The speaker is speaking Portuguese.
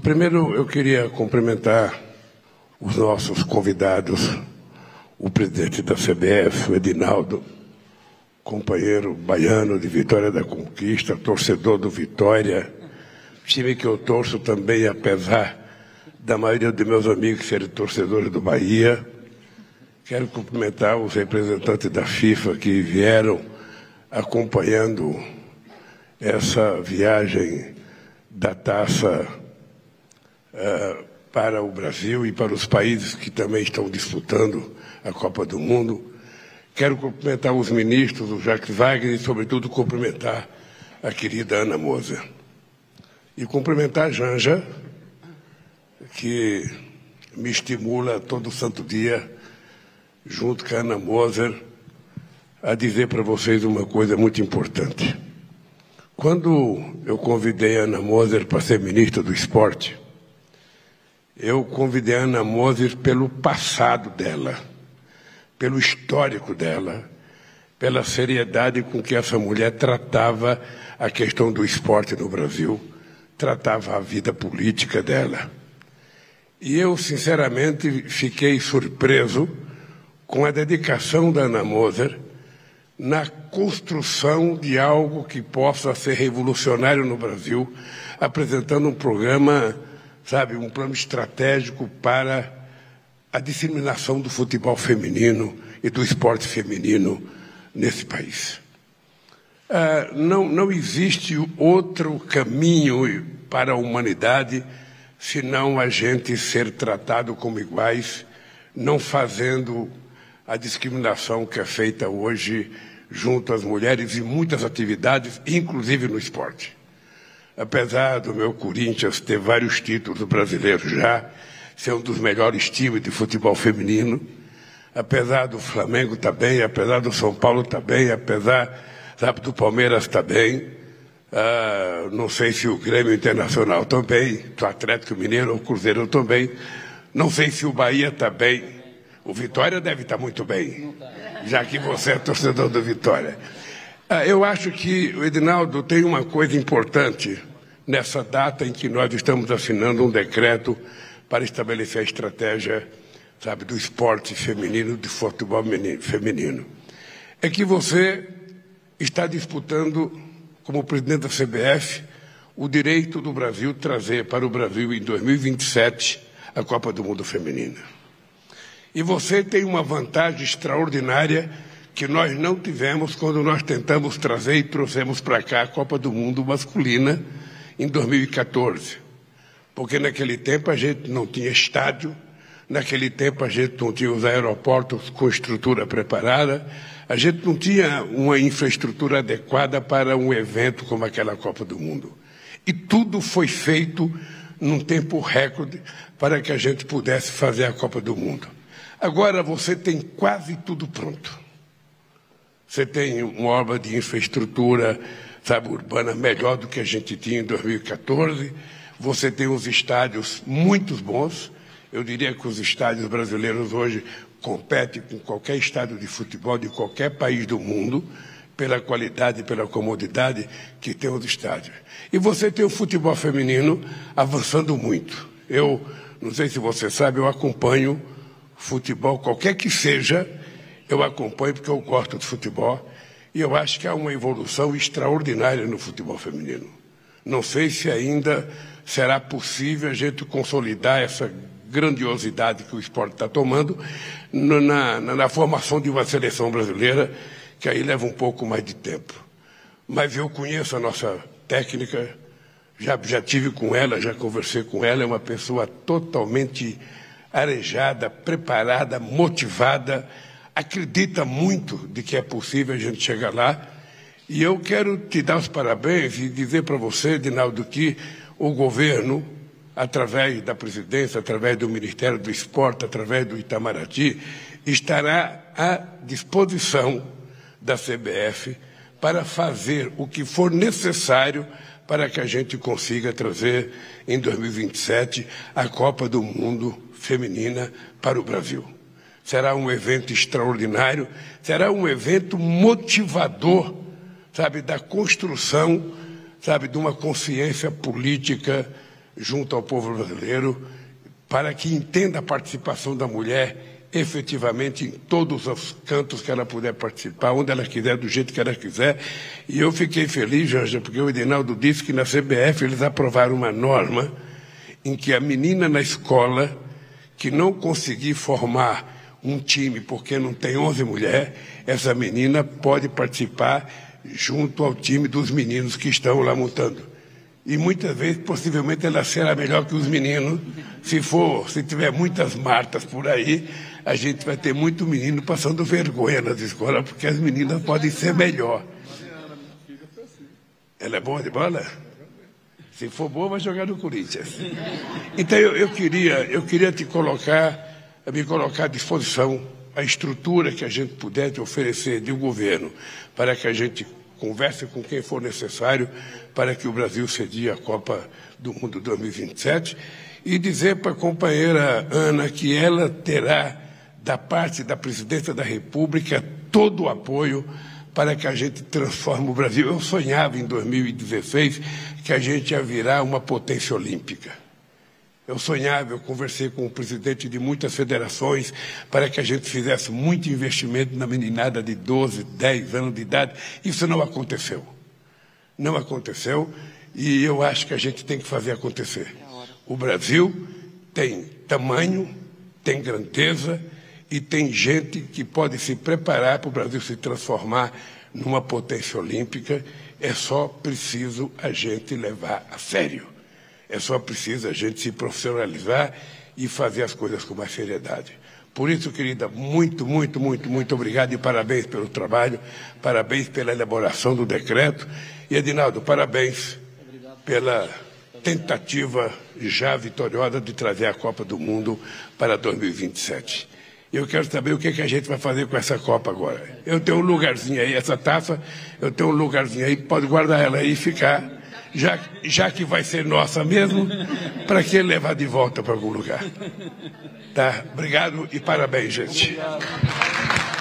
Primeiro, eu queria cumprimentar os nossos convidados, o presidente da CBF, o Edinaldo, companheiro baiano de Vitória da Conquista, torcedor do Vitória, time que eu torço também, apesar da maioria dos meus amigos serem torcedores do Bahia. Quero cumprimentar os representantes da FIFA que vieram acompanhando essa viagem da taça uh, para o Brasil e para os países que também estão disputando a Copa do Mundo. Quero cumprimentar os ministros, o Jacques Wagner e, sobretudo, cumprimentar a querida Ana Moser. E cumprimentar a Janja, que me estimula todo santo dia, junto com a Ana Moser, a dizer para vocês uma coisa muito importante. Quando eu convidei a Ana Moser para ser ministra do esporte, eu convidei a Ana Moser pelo passado dela, pelo histórico dela, pela seriedade com que essa mulher tratava a questão do esporte no Brasil, tratava a vida política dela. E eu, sinceramente, fiquei surpreso com a dedicação da Ana Moser na construção de algo que possa ser revolucionário no Brasil, apresentando um programa sabe, um plano estratégico para a disseminação do futebol feminino e do esporte feminino nesse país. Ah, não, não existe outro caminho para a humanidade senão a gente ser tratado como iguais, não fazendo a discriminação que é feita hoje junto às mulheres em muitas atividades, inclusive no esporte. Apesar do meu Corinthians ter vários títulos brasileiros já, ser um dos melhores times de futebol feminino, apesar do Flamengo estar tá bem, apesar do São Paulo estar tá bem, apesar sabe, do Palmeiras estar tá bem, ah, não sei se o Grêmio Internacional também, o Atlético Mineiro, o Cruzeiro também, não sei se o Bahia está bem, o Vitória deve estar muito bem, já que você é torcedor do Vitória. Ah, eu acho que o Edinaldo tem uma coisa importante nessa data em que nós estamos assinando um decreto para estabelecer a estratégia, sabe, do esporte feminino, do futebol feminino. É que você está disputando, como presidente da CBF, o direito do Brasil trazer para o Brasil em 2027 a Copa do Mundo Feminina. E você tem uma vantagem extraordinária que nós não tivemos quando nós tentamos trazer e trouxemos para cá a Copa do Mundo masculina em 2014. Porque naquele tempo a gente não tinha estádio, naquele tempo a gente não tinha os aeroportos com estrutura preparada, a gente não tinha uma infraestrutura adequada para um evento como aquela Copa do Mundo. E tudo foi feito num tempo recorde para que a gente pudesse fazer a Copa do Mundo. Agora você tem quase tudo pronto. Você tem uma obra de infraestrutura, sabe, urbana melhor do que a gente tinha em 2014. Você tem uns estádios muito bons. Eu diria que os estádios brasileiros hoje competem com qualquer estádio de futebol de qualquer país do mundo pela qualidade pela comodidade que tem os estádios. E você tem o futebol feminino avançando muito. Eu, não sei se você sabe, eu acompanho futebol, qualquer que seja, eu acompanho porque eu gosto de futebol e eu acho que há uma evolução extraordinária no futebol feminino. Não sei se ainda será possível a gente consolidar essa grandiosidade que o esporte está tomando na, na, na, formação de uma seleção brasileira, que aí leva um pouco mais de tempo. Mas eu conheço a nossa técnica, já, já tive com ela, já conversei com ela, é uma pessoa totalmente arejada, preparada, motivada acredita muito de que é possível a gente chegar lá. E eu quero te dar os parabéns e dizer para você, Dinaldo, que o governo, através da presidência, através do Ministério do Esporte, através do Itamaraty, estará à disposição da CBF para fazer o que for necessário para que a gente consiga trazer em 2027 a Copa do Mundo Feminina para o Brasil será um evento extraordinário, será um evento motivador, sabe, da construção, sabe, de uma consciência política, junto ao povo brasileiro, para que entenda a participação da mulher efetivamente em todos os cantos que ela puder participar, onde ela quiser, do jeito que ela quiser. E eu fiquei feliz, Janja, porque o Edinaldo disse que na CBF eles aprovaram uma norma em que a menina na escola que não conseguir formar um time porque não tem 11 mulheres, essa menina pode participar junto ao time dos meninos que estão lá montando. E muitas vezes, possivelmente, ela será melhor que os meninos. Se for, se tiver muitas Martas por aí, a gente vai ter muito menino passando vergonha nas escolas, porque as meninas podem ser melhor. Ela é boa de bola? Se for boa, vai jogar no Corinthians. Então eu, eu queria, eu queria te colocar me colocar à disposição a estrutura que a gente puder te oferecer de um governo para que a gente converse com quem for necessário para que o Brasil cedia a Copa do Mundo 2027 e dizer para a companheira Ana que ela terá da parte da presidência da República todo o apoio para que a gente transforme o Brasil. Eu sonhava em 2016 que a gente ia virar uma potência olímpica. Eu sonhava, eu conversei com o presidente de muitas federações para que a gente fizesse muito investimento na meninada de 12, 10 anos de idade. Isso não aconteceu. Não aconteceu e eu acho que a gente tem que fazer acontecer. O Brasil tem tamanho, tem grandeza e tem gente que pode se preparar para o Brasil se transformar numa potência olímpica. É só preciso a gente levar a sério. É só preciso a gente se profissionalizar e fazer as coisas com mais seriedade. Por isso, querida, muito, muito, muito, muito obrigado e parabéns pelo trabalho, parabéns pela elaboração do decreto. E, Edinaldo, parabéns pela tentativa já vitoriosa de trazer a Copa do Mundo para 2027. Eu quero saber o que, que a gente vai fazer com essa Copa agora. Eu tenho um lugarzinho aí, essa taça, eu tenho um lugarzinho aí, pode guardar ela aí e ficar já, já que vai ser nossa mesmo, para que levar de volta para algum lugar? Tá? Obrigado e parabéns, gente. Obrigado.